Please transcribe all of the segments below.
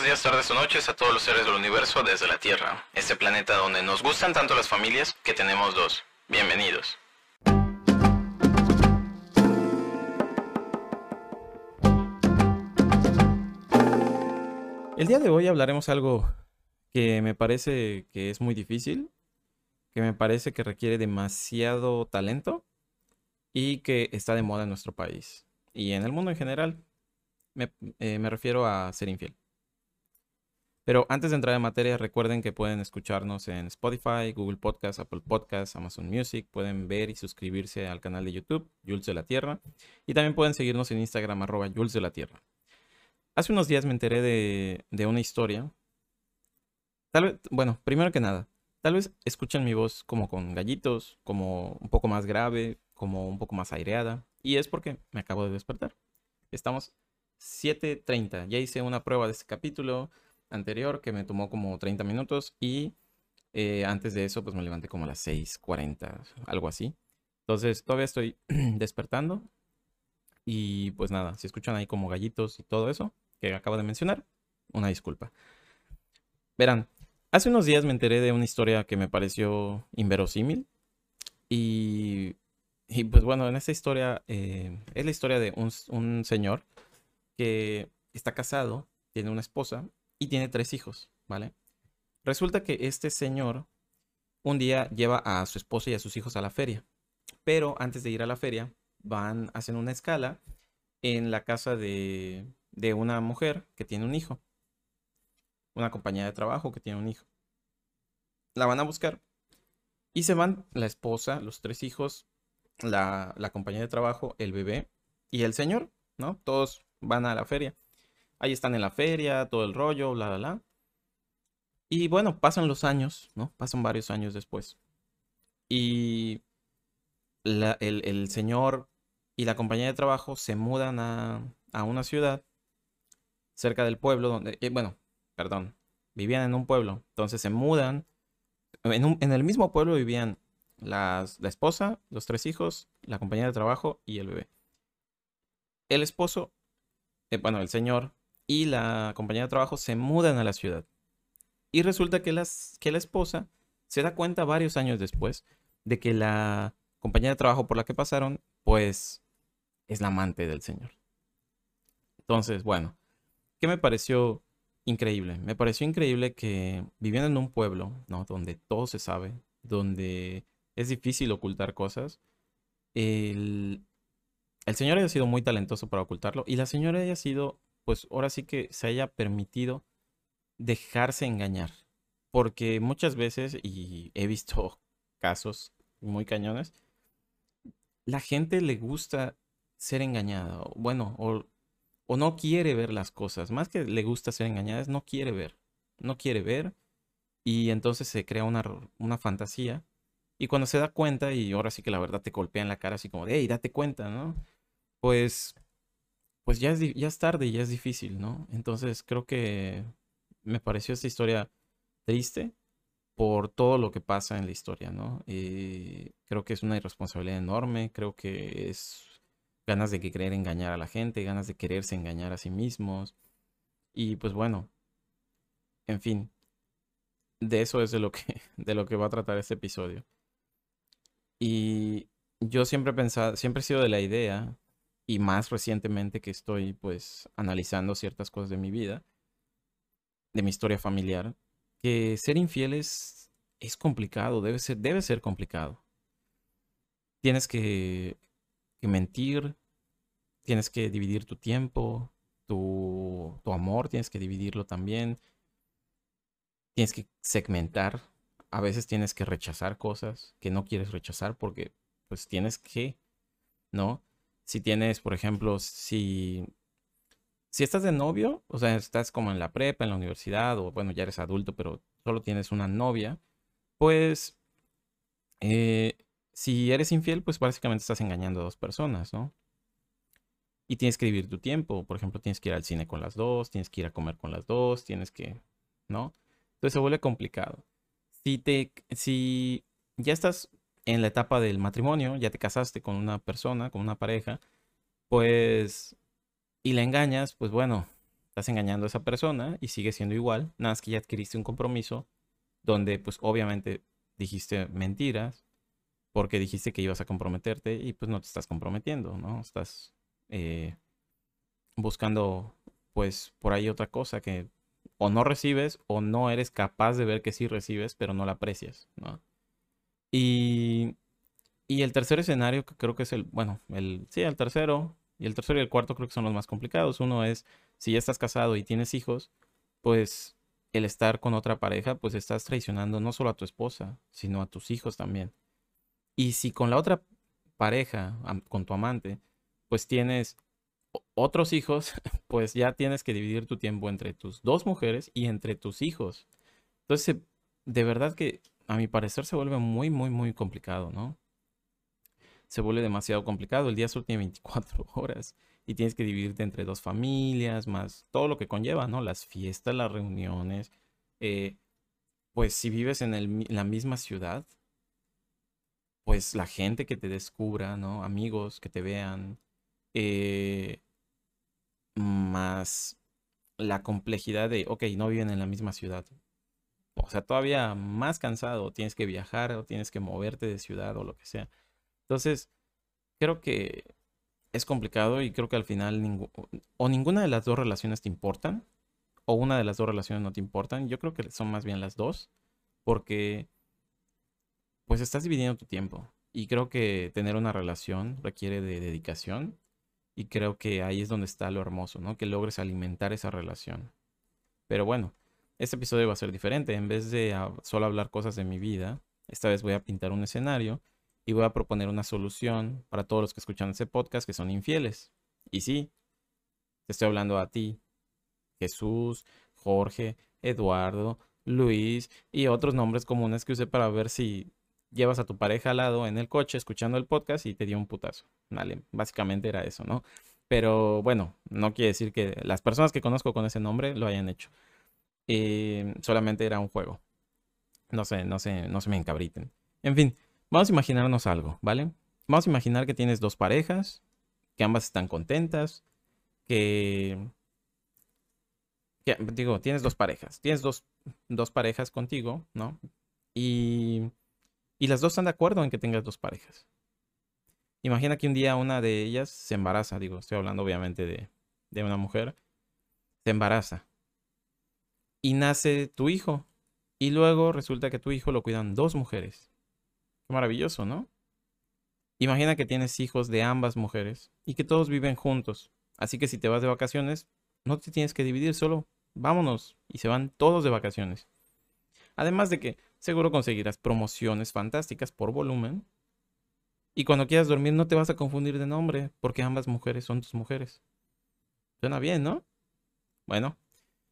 buenos días, tardes o noches a todos los seres del universo desde la Tierra, este planeta donde nos gustan tanto las familias que tenemos dos. Bienvenidos. El día de hoy hablaremos algo que me parece que es muy difícil, que me parece que requiere demasiado talento y que está de moda en nuestro país y en el mundo en general. Me, eh, me refiero a ser infiel. Pero antes de entrar en materia, recuerden que pueden escucharnos en Spotify, Google Podcast, Apple Podcast, Amazon Music. Pueden ver y suscribirse al canal de YouTube, Jules de la Tierra. Y también pueden seguirnos en Instagram, arroba Jules de la Tierra. Hace unos días me enteré de, de una historia. Tal vez, bueno, primero que nada, tal vez escuchen mi voz como con gallitos, como un poco más grave, como un poco más aireada. Y es porque me acabo de despertar. Estamos 7.30. Ya hice una prueba de este capítulo anterior que me tomó como 30 minutos y eh, antes de eso pues me levanté como a las 6.40, algo así. Entonces todavía estoy despertando y pues nada, si escuchan ahí como gallitos y todo eso que acabo de mencionar, una disculpa. Verán, hace unos días me enteré de una historia que me pareció inverosímil y, y pues bueno, en esta historia eh, es la historia de un, un señor que está casado, tiene una esposa y tiene tres hijos, ¿vale? Resulta que este señor un día lleva a su esposa y a sus hijos a la feria, pero antes de ir a la feria van, hacen una escala en la casa de, de una mujer que tiene un hijo, una compañía de trabajo que tiene un hijo. La van a buscar y se van la esposa, los tres hijos, la, la compañía de trabajo, el bebé y el señor, ¿no? Todos van a la feria. Ahí están en la feria, todo el rollo, bla, bla, bla. Y bueno, pasan los años, ¿no? Pasan varios años después. Y el, señor y la compañía de trabajo se mudan a, una ciudad cerca del pueblo donde, eh, bueno, perdón, vivían en un pueblo. Entonces se mudan. En, el mismo pueblo vivían la esposa, los tres hijos, la compañía de trabajo y el bebé. El esposo, eh, bueno, el señor y la compañía de trabajo se mudan a la ciudad. Y resulta que, las, que la esposa se da cuenta varios años después de que la compañía de trabajo por la que pasaron, pues es la amante del señor. Entonces, bueno, ¿qué me pareció increíble? Me pareció increíble que viviendo en un pueblo, ¿no? Donde todo se sabe, donde es difícil ocultar cosas, el, el señor haya sido muy talentoso para ocultarlo y la señora haya sido pues ahora sí que se haya permitido dejarse engañar. Porque muchas veces, y he visto casos muy cañones, la gente le gusta ser engañada. Bueno, o, no quiere ver las cosas. Más que le gusta ser engañada, es no quiere ver. No quiere ver. Y entonces se crea una, una fantasía. Y cuando se da cuenta, y ahora sí que la verdad te golpea en la cara así como de, hey, date cuenta, ¿no? Pues pues ya es, ya es tarde y ya es difícil, ¿no? Entonces creo que me pareció esta historia triste por todo lo que pasa en la historia, ¿no? Eh, creo que es una irresponsabilidad enorme, creo que es ganas de querer engañar a la gente, ganas de quererse engañar a sí mismos. Y pues bueno, en fin, de eso es de lo que, de lo que va a tratar este episodio. Y yo siempre he pensado, siempre he sido de la idea y más recientemente que estoy pues analizando ciertas cosas de mi vida, de mi historia familiar, que ser infiel es, complicado, debe ser, debe ser complicado. Tienes que, que mentir, tienes que dividir tu tiempo, tu, tu amor, tienes que dividirlo también, tienes que segmentar, a veces tienes que rechazar cosas que no quieres rechazar porque pues tienes que, ¿no? Si tienes, por ejemplo, si, si estás de novio, o sea, estás como en la prepa, en la universidad, o bueno, ya eres adulto, pero solo tienes una novia, pues eh, si eres infiel, pues básicamente estás engañando a dos personas, ¿no? Y tienes que dividir tu tiempo. Por ejemplo, tienes que ir al cine con las dos, tienes que ir a comer con las dos, tienes que, ¿no? Entonces se vuelve complicado. Si te, si ya estás en la etapa del matrimonio, ya te casaste con una persona, con una pareja, pues, y la engañas, pues bueno, Estás engañando a esa persona y sigue siendo igual, nada más que ya adquiriste un compromiso donde pues obviamente dijiste mentiras porque dijiste que ibas a comprometerte y pues no te estás comprometiendo, ¿no? Estás eh, buscando pues por ahí otra cosa que o no recibes o no eres capaz de ver que sí recibes, pero no la aprecias, ¿no? Y, y el tercer escenario, que creo que es el, bueno, el, sí, el tercero, y el tercero y el cuarto creo que son los más complicados. Uno es, si ya estás casado y tienes hijos, pues el estar con otra pareja, pues estás traicionando no solo a tu esposa, sino a tus hijos también. Y si con la otra pareja, con tu amante, pues tienes otros hijos, pues ya tienes que dividir tu tiempo entre tus dos mujeres y entre tus hijos. Entonces, de verdad que a mi parecer se vuelve muy, muy, muy complicado, ¿no? Se vuelve demasiado complicado. El día solo tiene 24 horas y tienes que dividirte entre dos familias, más todo lo que conlleva, ¿no? Las fiestas, las reuniones. Eh, pues si vives en, la misma ciudad, pues la gente que te descubra, ¿no? Amigos que te vean, eh, más la complejidad de, ok, no viven en la misma ciudad. O sea, todavía más cansado, tienes que viajar o tienes que moverte de ciudad o lo que sea. Entonces, creo que es complicado y creo que al final o ninguna de las dos relaciones te importan o una de las dos relaciones no te importan. Yo creo que son más bien las dos porque pues estás dividiendo tu tiempo y creo que tener una relación requiere de dedicación y creo que ahí es donde está lo hermoso, ¿no? Que logres alimentar esa relación. Pero bueno, este episodio va a ser diferente. En vez de solo hablar cosas de mi vida, esta vez voy a pintar un escenario y voy a proponer una solución para todos los que escuchan ese podcast que son infieles. Y sí, te estoy hablando a ti, Jesús, Jorge, Eduardo, Luis y otros nombres comunes que usé para ver si llevas a tu pareja al lado en el coche escuchando el podcast y te dio un putazo. Vale, básicamente era eso, ¿no? Pero bueno, no quiere decir que las personas que conozco con ese nombre lo hayan hecho. Eh, solamente era un juego. No sé, no sé, no se me encabriten. En fin, vamos a imaginarnos algo, ¿vale? Vamos a imaginar que tienes dos parejas, que ambas están contentas, que... que digo, tienes dos parejas, tienes dos, dos parejas contigo, ¿no? Y y las dos están de acuerdo en que tengas dos parejas. Imagina que un día una de ellas se embaraza, digo, estoy hablando obviamente de, de una mujer, se embaraza. Y nace tu hijo. Y luego resulta que tu hijo lo cuidan dos mujeres. Qué maravilloso, ¿no? Imagina que tienes hijos de ambas mujeres y que todos viven juntos. Así que si te vas de vacaciones, no te tienes que dividir, solo vámonos. Y se van todos de vacaciones. Además de que seguro conseguirás promociones fantásticas por volumen. Y cuando quieras dormir no te vas a confundir de nombre, porque ambas mujeres son tus mujeres. Suena bien, ¿no? Bueno,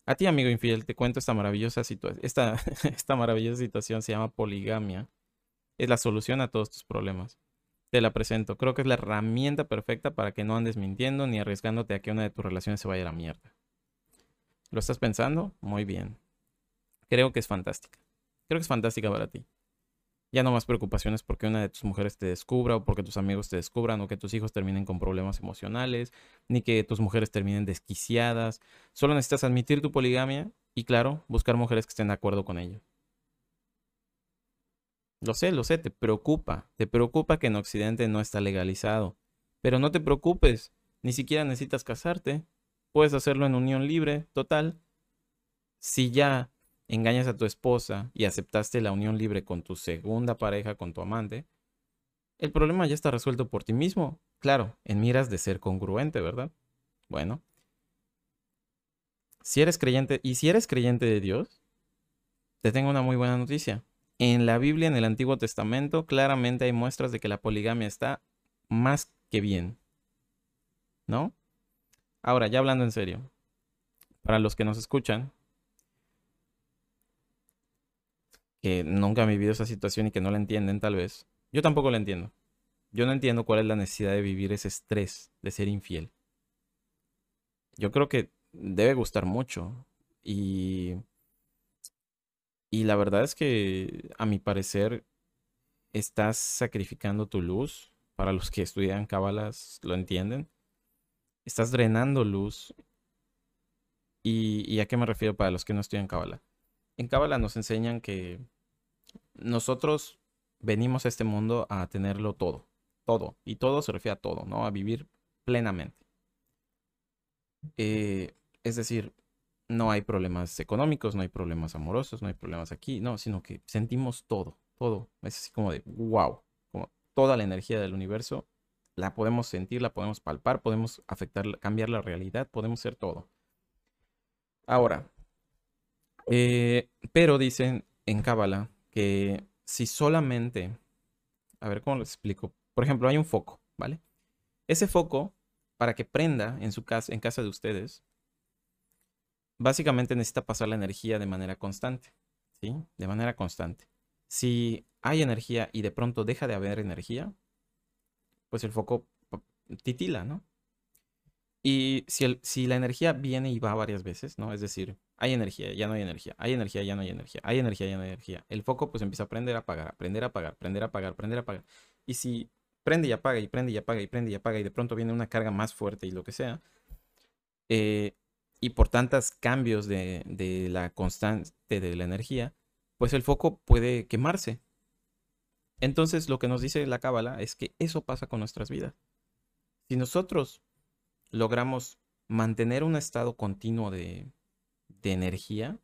a ti amigo infiel te cuento esta maravillosa situación. Esta, esta maravillosa situación se llama poligamia. Es la solución a todos tus problemas. Te la presento. Creo que es la herramienta perfecta para que no andes mintiendo ni arriesgándote a que una de tus relaciones se vaya a la mierda. ¿Lo estás pensando? Muy bien. Creo que es fantástica. Creo que es fantástica para ti. Ya no más preocupaciones porque una de tus mujeres te descubra o porque tus amigos te descubran o que tus hijos terminen con problemas emocionales, ni que tus mujeres terminen desquiciadas. Solo necesitas admitir tu poligamia y, claro, buscar mujeres que estén de acuerdo con ello. Lo sé, lo sé, te preocupa. Te preocupa que en Occidente no está legalizado. Pero no te preocupes, ni siquiera necesitas casarte. Puedes hacerlo en unión libre, total. Si ya engañas a tu esposa y aceptaste la unión libre con tu segunda pareja, con tu amante, el problema ya está resuelto por ti mismo. Claro, en miras de ser congruente, ¿verdad? Bueno. Si eres creyente, y si eres creyente de Dios, te tengo una muy buena noticia. En la Biblia, en el Antiguo Testamento, claramente hay muestras de que la poligamia está más que bien. ¿No? Ahora, ya hablando en serio, para los que nos escuchan, que nunca han vivido esa situación y que no la entienden tal vez. Yo tampoco la entiendo. Yo no entiendo cuál es la necesidad de vivir ese estrés de ser infiel. Yo creo que debe gustar mucho. Y, y la verdad es que a mi parecer estás sacrificando tu luz. Para los que estudian cábalas lo entienden. Estás drenando luz ¿Y, a qué me refiero para los que no estudian Cábala? En Cábala nos enseñan que nosotros venimos a este mundo a tenerlo todo, todo, y todo se refiere a todo, ¿no? A vivir plenamente. Eh, es decir, no hay problemas económicos, no hay problemas amorosos, no hay problemas aquí, no, sino que sentimos todo, todo. Es así como de wow, como toda la energía del universo la podemos sentir, la podemos palpar, podemos afectar, cambiar la realidad, podemos ser todo. Ahora, eh, pero dicen en Cábala que si solamente, a ver cómo lo explico. Por ejemplo, hay un foco, ¿vale? Ese foco, para que prenda en su casa, en casa de ustedes, básicamente necesita pasar la energía de manera constante, ¿sí? De manera constante. Si hay energía y de pronto deja de haber energía, pues el foco titila, ¿no? Y si, el, si la energía viene y va varias veces, ¿no? Es decir, hay energía, ya no hay energía, hay energía, ya no hay energía, hay energía, ya no hay energía. El foco pues empieza a prender, a apagar, aprender a apagar, prender a apagar, prender a apagar. Y si prende y apaga y prende y apaga y prende y apaga y de pronto viene una carga más fuerte y lo que sea, eh, y por tantos cambios de, de la constante de la energía, pues el foco puede quemarse. Entonces lo que nos dice la cábala es que eso pasa con nuestras vidas. Si nosotros logramos mantener un estado continuo de, de energía,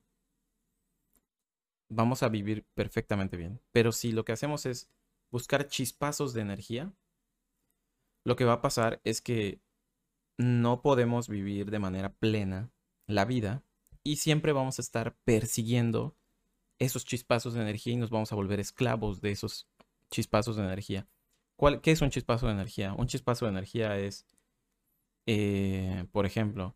vamos a vivir perfectamente bien. Pero si lo que hacemos es buscar chispazos de energía, lo que va a pasar es que no podemos vivir de manera plena la vida y siempre vamos a estar persiguiendo esos chispazos de energía y nos vamos a volver esclavos de esos chispazos de energía. ¿Cuál, ¿Qué es un chispazo de energía? Un chispazo de energía es, eh, por ejemplo,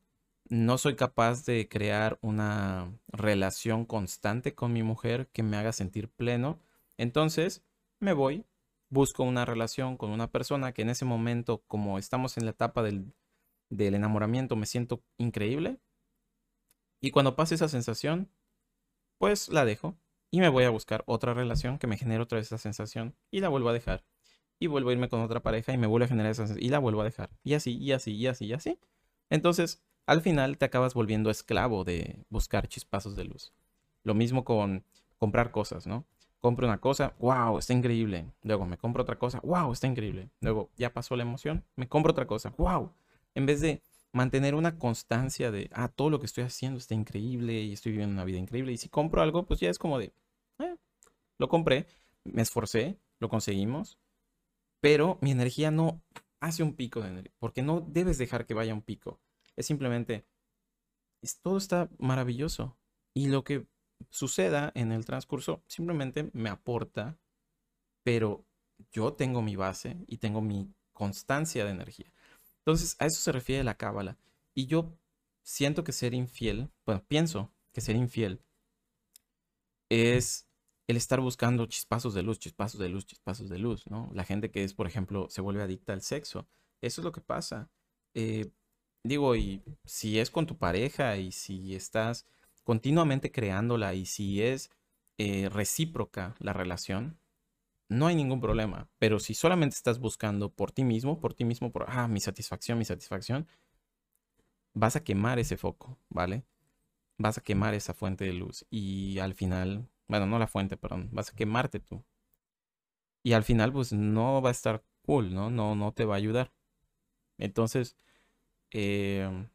no soy capaz de crear una relación constante con mi mujer que me haga sentir pleno. Entonces me voy, busco una relación con una persona que en ese momento, como estamos en la etapa del, del enamoramiento, me siento increíble. Y cuando pase esa sensación, pues la dejo y me voy a buscar otra relación que me genere otra vez esa sensación y la vuelvo a dejar. Y vuelvo a irme con otra pareja y me vuelve a generar esa sensación y la vuelvo a dejar. Y así, y así, y así, y así. Entonces, al final te acabas volviendo esclavo de buscar chispazos de luz. Lo mismo con comprar cosas, ¿no? Compro una cosa, wow, está increíble. Luego me compro otra cosa, wow, está increíble. Luego ya pasó la emoción, me compro otra cosa, wow. En vez de mantener una constancia de, ah, todo lo que estoy haciendo está increíble y estoy viviendo una vida increíble. Y si compro algo, pues ya es como de, eh, lo compré, me esforcé, lo conseguimos, pero mi energía no hace un pico de energía, porque no debes dejar que vaya un pico. Es simplemente, es, todo está maravilloso. Y lo que suceda en el transcurso simplemente me aporta, pero yo tengo mi base y tengo mi constancia de energía. Entonces, a eso se refiere la cábala. Y yo siento que ser infiel, bueno, pienso que ser infiel es el estar buscando chispazos de luz, chispazos de luz, chispazos de luz, ¿no? La gente que es, por ejemplo, se vuelve adicta al sexo. Eso es lo que pasa. Eh, digo, y si es con tu pareja y si estás continuamente creándola y si es eh, recíproca la relación, no hay ningún problema. Pero si solamente estás buscando por ti mismo, por ti mismo, por, ah, mi satisfacción, mi satisfacción, vas a quemar ese foco, ¿vale? Vas a quemar esa fuente de luz y al final, bueno, no la fuente, perdón, vas a quemarte tú. Y al final, pues no va a estar cool, ¿no? No, no te va a ayudar. Entonces, em,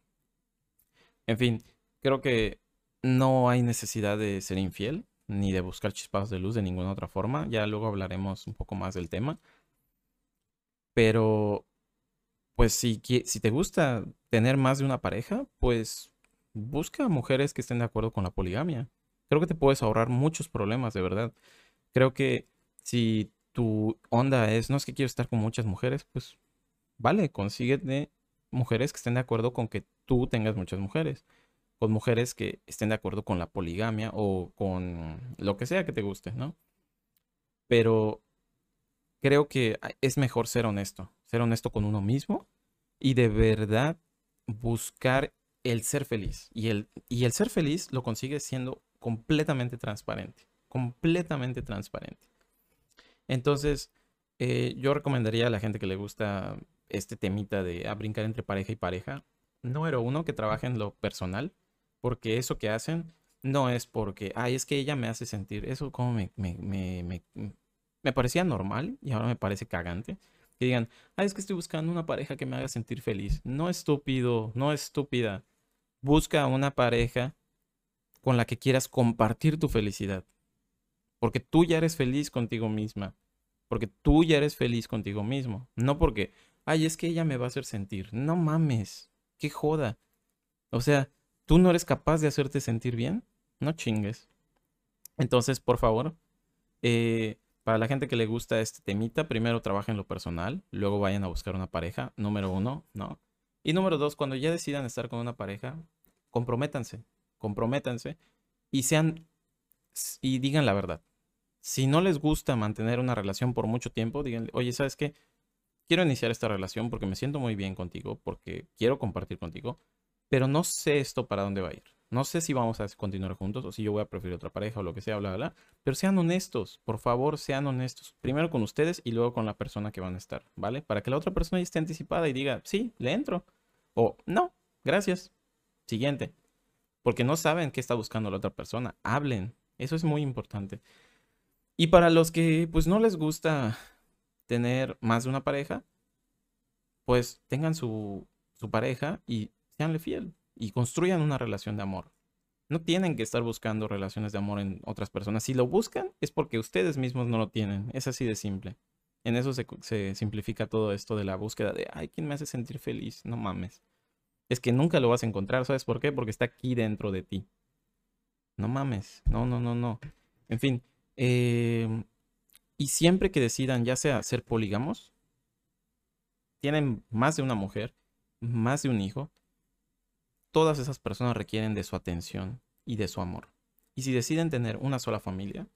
en fin, creo que no hay necesidad de ser infiel ni de buscar chispazos de luz de ninguna otra forma. Ya luego hablaremos un poco más del tema. Pero, pues si, si te gusta tener más de una pareja, pues busca mujeres que estén de acuerdo con la poligamia. Creo que te puedes ahorrar muchos problemas, de verdad. Creo que si tu onda es, no es que quiero estar con muchas mujeres, pues vale, consíguete mujeres que estén de acuerdo con que tú tengas muchas mujeres con mujeres que estén de acuerdo con la poligamia o con lo que sea que te guste, ¿no? Pero creo que es mejor ser honesto, ser honesto con uno mismo y de verdad buscar el ser feliz. Y el, y el ser feliz lo consigue siendo completamente transparente, completamente transparente. Entonces, eh, yo recomendaría a la gente que le gusta este temita de a brincar entre pareja y pareja, número uno, que trabaje en lo personal, porque eso que hacen no es porque, ay, es que ella me hace sentir, eso como me, me, me, me parecía normal y ahora me parece cagante. Que digan, ay, es que estoy buscando una pareja que me haga sentir feliz. No estúpido, no estúpida. Busca una pareja con la que quieras compartir tu felicidad. Porque tú ya eres feliz contigo misma. Porque tú ya eres feliz contigo mismo. No porque, ay, es que ella me va a hacer sentir. No mames. Qué joda. O sea, ¿tú no eres capaz de hacerte sentir bien? No chingues. Entonces, por favor, eh, para la gente que le gusta este temita, primero trabajen lo personal, luego vayan a buscar una pareja, número uno, ¿no? Y número dos, cuando ya decidan estar con una pareja, comprométanse, comprométanse y sean, y digan la verdad. Si no les gusta mantener una relación por mucho tiempo, díganle, oye, ¿sabes qué? Quiero iniciar esta relación porque me siento muy bien contigo, porque quiero compartir contigo, pero no sé esto para dónde va a ir. No sé si vamos a continuar juntos o si yo voy a preferir otra pareja o lo que sea, bla, bla, bla. Pero sean honestos, por favor, sean honestos. Primero con ustedes y luego con la persona que van a estar, ¿vale? Para que la otra persona ya esté anticipada y diga, sí, le entro. O no, gracias. Siguiente. Porque no saben qué está buscando la otra persona. Hablen. Eso es muy importante. Y para los que pues no les gusta tener más de una pareja, pues tengan su, su pareja y seanle fiel y construyan una relación de amor. No tienen que estar buscando relaciones de amor en otras personas. Si lo buscan es porque ustedes mismos no lo tienen. Es así de simple. En eso se, simplifica todo esto de la búsqueda de, ay, ¿quién me hace sentir feliz? No mames. Es que nunca lo vas a encontrar. ¿Sabes por qué? Porque está aquí dentro de ti. No mames. No, no, no, no. En fin. Em, y siempre que decidan, ya sea ser polígamos, tienen más de una mujer, más de un hijo, todas esas personas requieren de su atención y de su amor. Y si deciden tener una sola familia,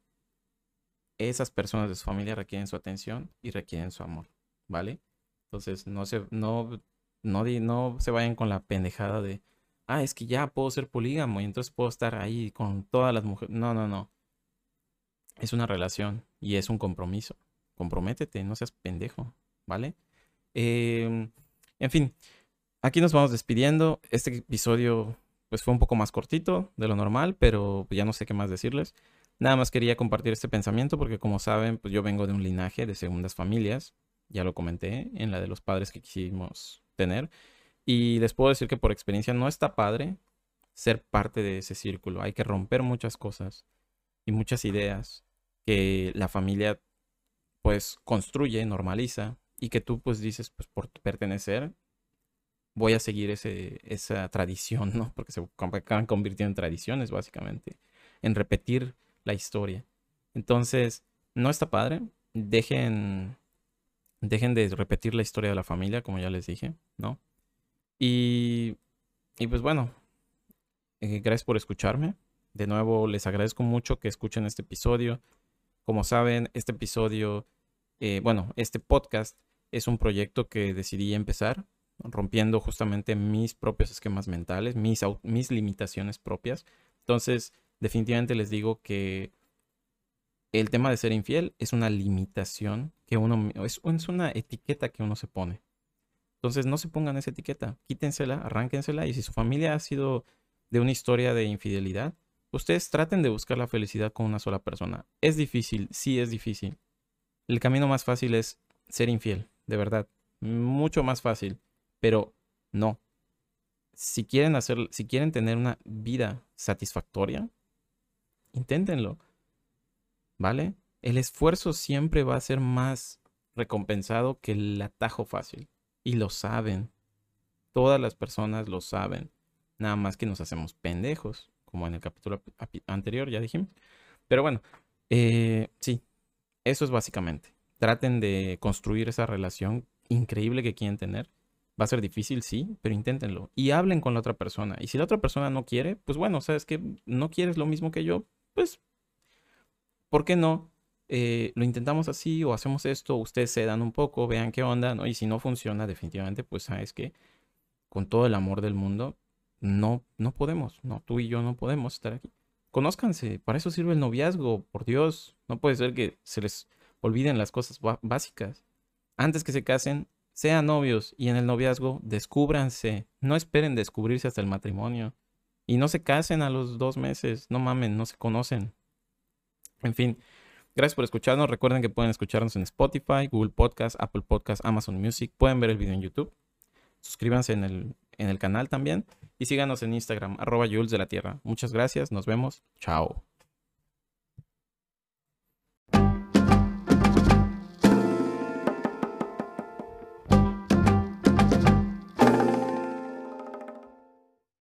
esas personas de su familia requieren su atención y requieren su amor, ¿vale? Entonces no se, no, no, no se vayan con la pendejada de, ah, es que ya puedo ser polígamo y entonces puedo estar ahí con todas las mujeres. No, no, no. Es una relación y es un compromiso. Comprométete, no seas pendejo, ¿vale? Em, en fin, aquí nos vamos despidiendo. Este episodio pues fue un poco más cortito de lo normal, pero ya no sé qué más decirles. Nada más quería compartir este pensamiento porque como saben, pues yo vengo de un linaje de segundas familias. Ya lo comenté en la de los padres que quisimos tener. Y les puedo decir que por experiencia no está padre ser parte de ese círculo. Hay que romper muchas cosas y muchas ideas que la familia pues construye, normaliza y que tú pues dices pues por pertenecer voy a seguir ese, esa tradición, ¿no? Porque se acaban convirtiendo en tradiciones, básicamente, en repetir la historia. Entonces, no está padre. Dejen, de repetir la historia de la familia, como ya les dije, ¿no? Y, y pues bueno, eh, gracias por escucharme. De nuevo, les agradezco mucho que escuchen este episodio. Como saben, este episodio, eh, bueno, este podcast es un proyecto que decidí empezar rompiendo justamente mis propios esquemas mentales, mis, mis limitaciones propias. Entonces, definitivamente les digo que el tema de ser infiel es una limitación que uno, es, es una etiqueta que uno se pone. Entonces, no se pongan esa etiqueta, quítensela, arránquensela y si su familia ha sido de una historia de infidelidad, ustedes traten de buscar la felicidad con una sola persona. Es difícil, sí es difícil. El camino más fácil es ser infiel, de verdad. Mucho más fácil. Pero no. Si quieren hacer, si quieren tener una vida satisfactoria, inténtenlo. ¿Vale? El esfuerzo siempre va a ser más recompensado que el atajo fácil. Y lo saben. Todas las personas lo saben. Nada más que nos hacemos pendejos, como en el capítulo anterior ya dijimos. Pero bueno, eh, sí, eso es básicamente. Traten de construir esa relación increíble que quieren tener Va a ser difícil, sí, pero inténtenlo. Y hablen con la otra persona. Y si la otra persona no quiere, pues bueno, sabes que no quieres lo mismo que yo, pues, ¿por qué no? Eh, lo intentamos así o hacemos esto, ustedes se dan un poco, vean qué onda, ¿no? Y si no funciona, definitivamente, pues sabes que con todo el amor del mundo, no, no podemos, no, tú y yo no podemos estar aquí. Conózcanse, para eso sirve el noviazgo, por Dios. No puede ser que se les olviden las cosas básicas. Antes que se casen, sean novios y en el noviazgo descúbranse. No esperen descubrirse hasta el matrimonio. Y no se casen a los dos meses, no mamen, no se conocen. En fin, gracias por escucharnos. Recuerden que pueden escucharnos en Spotify, Google Podcast, Apple Podcast, Amazon Music. Pueden ver el video en YouTube. Suscríbanse en el, en el canal también. Y síganos en Instagram, arroba Jules de la Tierra. Muchas gracias, nos vemos. Chao.